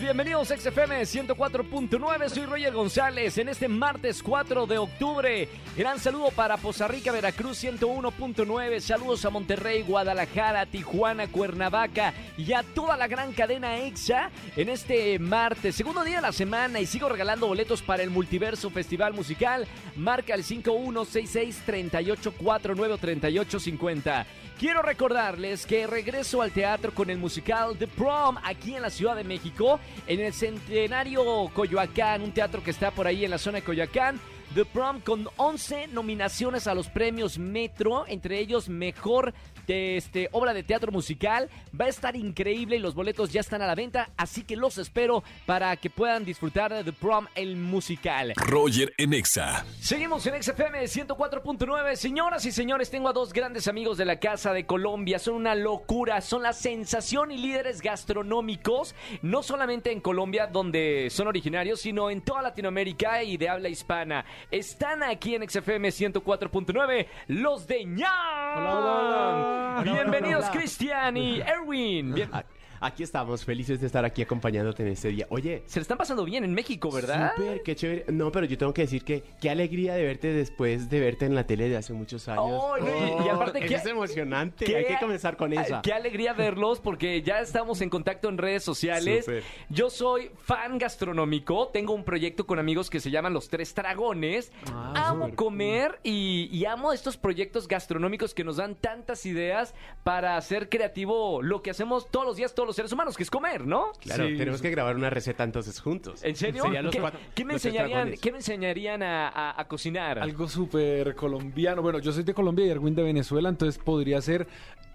Bienvenidos a XFM 104.9, soy Roger González en este martes 4 de octubre. Gran saludo para Poza Rica, Veracruz 101.9, saludos a Monterrey, Guadalajara, Tijuana, Cuernavaca y a toda la gran cadena EXA en este martes, segundo día de la semana y sigo regalando boletos para el Multiverso Festival Musical. Marca el 5166-3849-3850. Quiero recordarles que regreso al teatro con el musical The Prom aquí en la Ciudad de México, en el Centenario Coyoacán, un teatro que está por ahí en la zona de Coyoacán. The Prom con 11 nominaciones a los premios Metro, entre ellos Mejor de este, obra de teatro musical. Va a estar increíble y los boletos ya están a la venta, así que los espero para que puedan disfrutar de The Prom, el musical. Roger en Exa. Seguimos en XFM 104.9. Señoras y señores, tengo a dos grandes amigos de la Casa de Colombia. Son una locura, son la sensación y líderes gastronómicos, no solamente en Colombia, donde son originarios, sino en toda Latinoamérica y de habla hispana. Están aquí en XFM 104.9, los de ñam. Hola, hola, hola. Bienvenidos. Cristian y Erwin. Bien- A- Aquí estamos, felices de estar aquí acompañándote en este día. Oye, Se le están pasando bien en México, ¿verdad? súper, qué chévere. No, pero yo tengo que decir que qué alegría de verte después de verte en la tele de hace muchos años. Oh, no, y- y aparte, qué- es emocionante. Qué- Hay que comenzar con esa. Qué alegría verlos porque ya estamos en contacto en redes sociales. Súper. Yo soy fan gastronómico. Tengo un proyecto con amigos que se llaman Los Tres Dragones. Ah, amo comer y, y amo estos proyectos gastronómicos que nos dan tantas ideas para hacer creativo lo que hacemos todos los días, todos los seres humanos, que es comer, ¿no? Claro, Sí, tenemos que grabar una receta entonces juntos. ¿En serio? Serían los ¿Qué, cuatro- qué me los tres enseñarían, dragones. ¿Qué me enseñarían a, a- a cocinar? Algo súper colombiano. Bueno, yo soy de Colombia y Erwin de Venezuela, entonces podría ser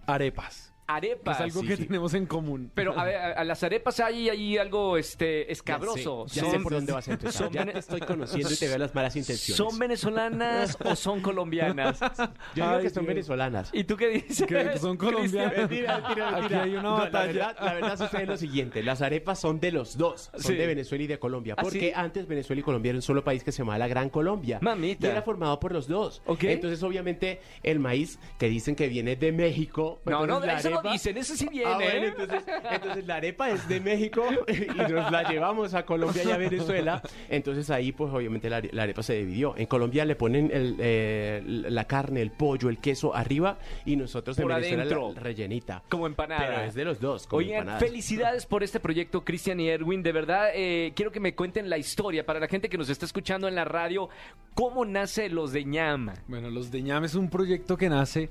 arepas. Arepas. es algo sí, que sí. tenemos en común. Pero a, ver, a- a las arepas hay, hay algo este, escabroso. Ya sé, ya sé por dónde vas a empezar. son ya te estoy conociendo y te veo las malas intenciones. ¿Son venezolanas o son colombianas? Yo digo Ay, que son Dios. venezolanas. ¿Y tú qué dices? Que son colombianas. Mentira, mentira, Aquí mentira. hay una No, batalla. La verdad, la verdad sucede lo siguiente. Las arepas son de los dos. Son Sí. de Venezuela y de Colombia. ¿Ah, Porque sí? antes Venezuela y Colombia era un solo país que se llamaba la Gran Colombia. Mamita. Y era formado por los dos. Entonces, obviamente, el maíz que dicen que viene de México. No, no, la eso dicen, eso sí viene. Ah, bueno, ¿eh? entonces, entonces la arepa es de México y nos la llevamos a Colombia y a Venezuela. Entonces ahí, pues obviamente la, la arepa se dividió. En Colombia le ponen el, eh, la carne, el pollo, el queso arriba y nosotros en Por Venezuela la- adentro. la rellenita. Como empanada. Pero es de los dos. como Oigan, empanadas. felicidades por este proyecto, Cristian y Erwin. De verdad, eh, quiero que me cuenten la historia para la gente que nos está escuchando en la radio. ¿Cómo nace Los de Ñama? Bueno, Los de Ñame es un proyecto que nace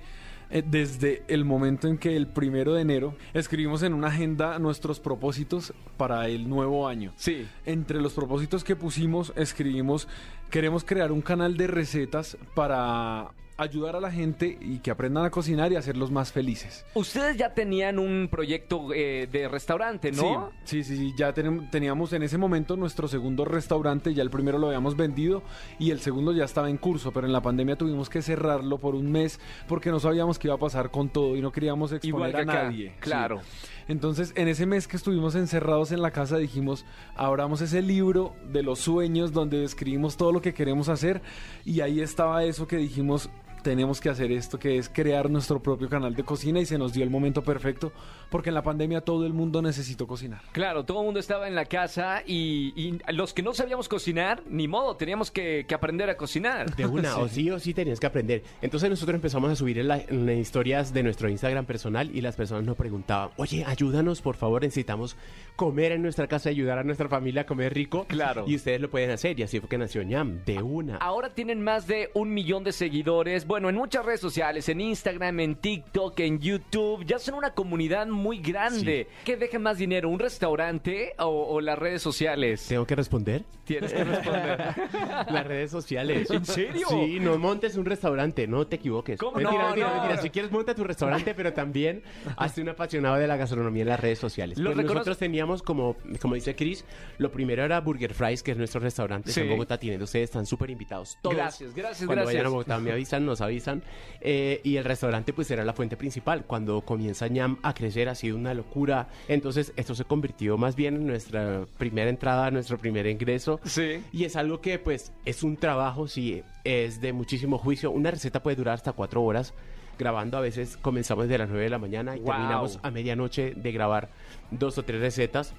desde el momento en que el primero de enero escribimos en una agenda nuestros propósitos para el nuevo año. Sí. Entre los propósitos que pusimos, escribimos, queremos crear un canal de recetas para ayudar a la gente y que aprendan a cocinar y hacerlos más felices. Ustedes ya tenían un proyecto eh, de restaurante, ¿no? Sí, sí, sí, ya tenem- teníamos en ese momento nuestro segundo restaurante, ya el primero lo habíamos vendido y el segundo ya estaba en curso, pero en la pandemia tuvimos que cerrarlo por un mes porque no sabíamos qué iba a pasar con todo y no queríamos exponer Igual que a acá, nadie. claro. Sí. Entonces, en ese mes que estuvimos encerrados en la casa, dijimos, abramos ese libro de los sueños donde describimos todo lo que queremos hacer y ahí estaba eso que dijimos, tenemos que hacer esto, que es crear nuestro propio canal de cocina y se nos dio el momento perfecto porque en la pandemia todo el mundo necesitó cocinar. Claro, todo el mundo estaba en la casa y, y los que no sabíamos cocinar, ni modo, teníamos que, que aprender a cocinar. De una, Sí. o sí o sí tenías que aprender. Entonces nosotros empezamos a subir en, la- en las historias de nuestro Instagram personal y las personas nos preguntaban, oye, ayúdanos, por favor, necesitamos comer en nuestra casa, ayudar a nuestra familia a comer rico. Claro. Y ustedes lo pueden hacer y así fue que nació ñam, de una. Ahora tienen más de un millón de seguidores. Bueno, en muchas redes sociales, en Instagram, en TikTok, en YouTube. Ya son una comunidad muy grande. ¿Qué deja más dinero? ¿Un restaurante o, o las redes sociales? ¿Tengo que responder? Tienes que responder. Las redes sociales. ¿En serio? Sí, no montes un restaurante, no te equivoques. ¿Cómo? Mentira, No, mentira, no. mentira. Si quieres, monta tu restaurante, pero también hazte un apasionado de la gastronomía en las redes sociales. Lo Pues nosotros teníamos, como, como dice Chris, lo primero era Burger Fries, que es nuestro restaurante Sí. en Bogotá. Tienen ustedes, están súper invitados. Todos. Gracias, gracias, Cuando gracias. vayan a Bogotá me avisan, nos nos avisan. Eh, y el restaurante pues era la fuente principal. Cuando comienza ñam a crecer ha sido una locura. Entonces esto se convirtió más bien en nuestra primera entrada, nuestro primer ingreso. Sí. Y es algo que pues es un trabajo, sí, es de muchísimo juicio. Una receta puede durar hasta cuatro horas. Grabando a veces comenzamos de las 9 de la mañana y Wow. terminamos a medianoche de grabar dos o tres recetas.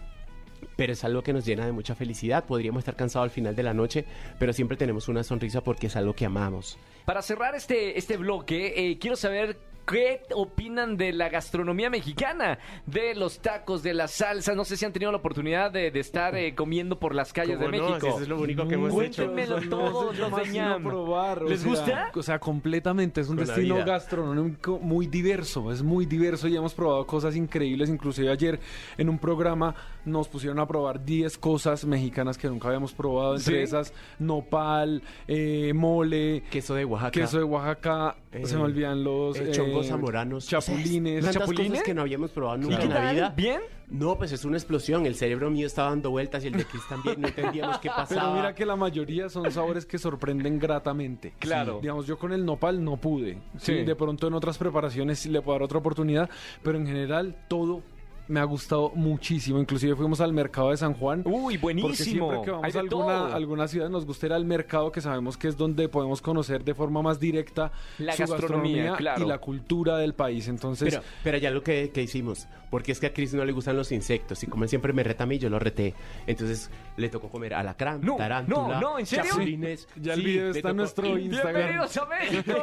Pero es algo que nos llena de mucha felicidad. Podríamos estar cansados al final de la noche, pero siempre tenemos una sonrisa porque es algo que amamos. Para cerrar este, este bloque, eh, quiero saber qué opinan de la gastronomía mexicana, de los tacos, de las salsas. No sé si han tenido la oportunidad de, de estar eh, comiendo por las calles de. México. Eso es lo único que hemos hecho. Cuéntenmelo Eso todo, los de ñam. probar, o ¿Les sea, gusta? O sea, completamente. Es un Con la destino gastronómico muy diverso. Es muy diverso y hemos probado cosas increíbles. Inclusive ayer en un programa nos pusieron a probar 10 cosas mexicanas que nunca habíamos probado. Entre ¿Sí? esas, nopal, eh, mole, Queso de Oaxaca. queso de Oaxaca. Eh, se me olvidan los... eh, chongos zamoranos. Chapulines. ¿Chapulines? cosas que no habíamos probado ¿Y nunca en la vida. ¿Bien? No, pues es una explosión. El cerebro mío estaba dando vueltas y el de Chris también. No entendíamos qué pasaba. Pero mira que la mayoría son sabores que sorprenden gratamente. Claro. Sí. Digamos, yo con el nopal no pude. Sí. Sí. De pronto en otras preparaciones sí le puedo dar otra oportunidad, pero en general todo me ha gustado muchísimo. Inclusive fuimos al mercado de San Juan. Uy, Porque buenísimo. siempre que Hay vamos a alguna, alguna ciudad nos gusta ir al mercado que sabemos que es donde podemos conocer de forma más directa La su gastronomía, gastronomía claro. y la cultura del país. Entonces, Pero, pero ya lo que, que hicimos, porque es que a Chris no le gustan los insectos y como él siempre me reta a mí, yo lo reté. Entonces le tocó comer alacrán, No, tarántula, no, no, ¿en serio? chapulines. Ya el Sí, video está en nuestro Instagram. Bienvenidos a México.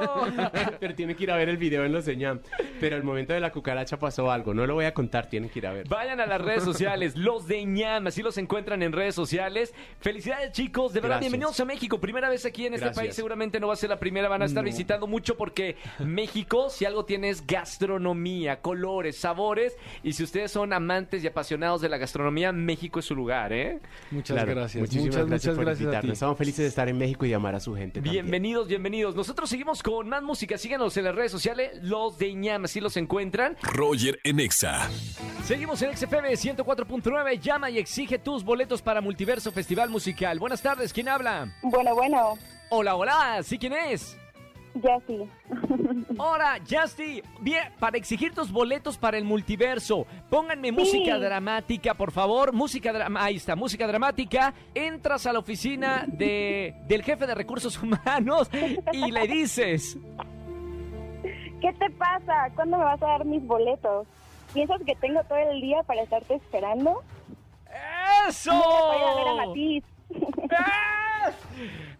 pero tienen que ir a ver el video en los de ñam. Pero el momento de la cucaracha pasó algo, no lo voy a contar, tienen que ir a ver. Vayan a las redes sociales, los de ñam, así los encuentran en redes sociales. Felicidades chicos, de verdad, Gracias. bienvenidos a México. Primera vez aquí en este Gracias. país, seguramente no va a ser la primera, van a estar No. visitando mucho porque México, si algo tiene es gastronomía, colores, sabores. Y si ustedes son amantes y apasionados de la gastronomía, México es su lugar, ¿eh? muchas Claro, gracias. Muchísimas muchas, gracias muchas por gracias a ti. invitarnos. Estamos felices de estar en México y de amar a su gente. también. Bienvenidos, bienvenidos. Nosotros seguimos con más música. Síganos en las redes sociales, los de ñam, así los encuentran. Roger en Exa. Seguimos en XFM 104.9. Llama y exige tus boletos para Multiverso Festival Musical. Buenas tardes, ¿quién habla? Bueno, bueno, Hola, hola, ¿sí quién es? sí. Hola, Justy. Bien, para exigir tus boletos para el multiverso, pónganme música dramática, por favor. Música drama, ahí está, música dramática. Entras a la oficina de, del jefe de recursos humanos y le dices. ¿Qué te pasa? ¿Cuándo me vas a dar mis boletos? ¿Piensas que tengo todo el día para estarte esperando? ¡Eso! Voy a ver a Matiz.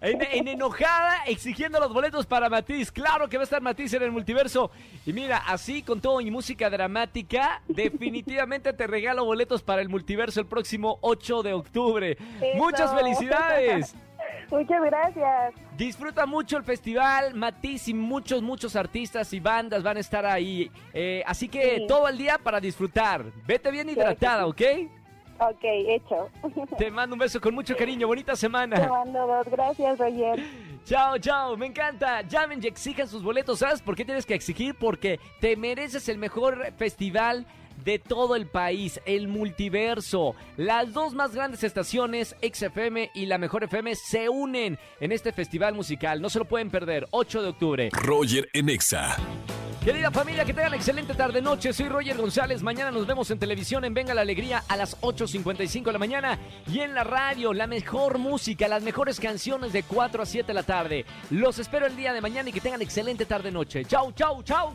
En, en enojada, exigiendo los boletos para Matiz. Claro que va a estar Matiz en el multiverso. Y mira, así con todo y música dramática, definitivamente te regalo boletos para el multiverso el próximo 8 de octubre. Eso. ¡Muchas felicidades! Muchas gracias. Disfruta mucho el festival, Matiz y muchos, muchos artistas y bandas van a estar ahí. Eh, así que Sí. todo el día para disfrutar. Vete bien hidratada, ¿ok? Ok, hecho. Te mando un beso con mucho cariño. Bonita Te semana. mando dos. Gracias, Roger. Chao, chao, me encanta. Llamen y exijan sus boletos. ¿Sabes por qué tienes que exigir? Porque te mereces el mejor festival de todo el país, el multiverso. Las dos más grandes estaciones, XFM y la Mejor FM, se unen en este festival musical. No se lo pueden perder, 8 de octubre. Roger en Exa. Querida familia, que tengan excelente tarde-noche. Soy Roger González. Mañana nos vemos en televisión en Venga la Alegría a las 8.55 de la mañana. Y en la radio, la mejor música, las mejores canciones de 4 a 7 de la tarde. Los espero el día de mañana y que tengan excelente tarde-noche. Chau, chau, chau.